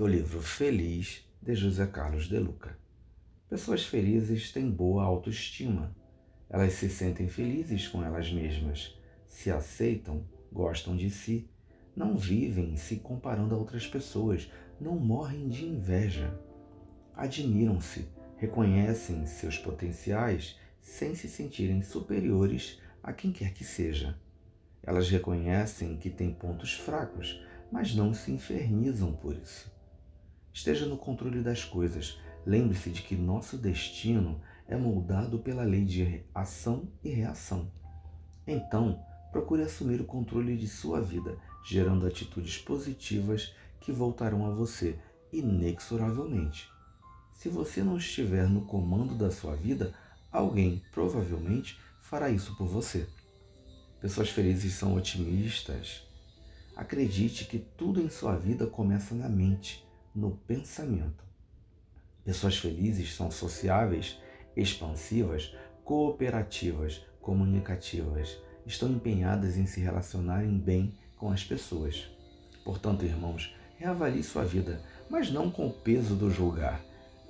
do livro Feliz de José Carlos de Luca. Pessoas felizes têm boa autoestima. Elas se sentem felizes com elas mesmas, se aceitam, gostam de si, não vivem se comparando a outras pessoas, não morrem de inveja. Admiram-se, reconhecem seus potenciais sem se sentirem superiores a quem quer que seja. Elas reconhecem que têm pontos fracos, mas não se infernizam por isso. Esteja no controle das coisas. Lembre-se de que nosso destino é moldado pela lei de ação e reação. Então, procure assumir o controle de sua vida, gerando atitudes positivas que voltarão a você inexoravelmente. Se você não estiver no comando da sua vida, alguém provavelmente fará isso por você. Pessoas felizes são otimistas. Acredite que tudo em sua vida começa na mente, no pensamento. Pessoas felizes são sociáveis, expansivas, cooperativas, comunicativas. Estão empenhadas em se relacionarem bem com as pessoas. Portanto, irmãos, reavalie sua vida, mas não com o peso do julgar,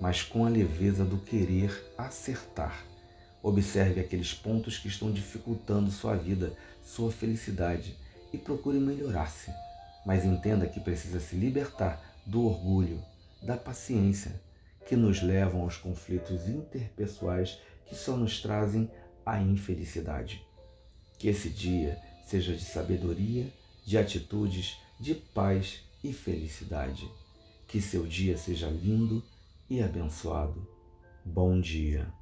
mas com a leveza do querer acertar. Observe aqueles pontos que estão dificultando sua vida, sua felicidade e procure melhorar-se. Mas entenda que precisa se libertar do orgulho, da paciência, que nos levam aos conflitos interpessoais que só nos trazem a infelicidade. Que esse dia seja de sabedoria, de atitudes, de paz e felicidade. Que seu dia seja lindo e abençoado. Bom dia.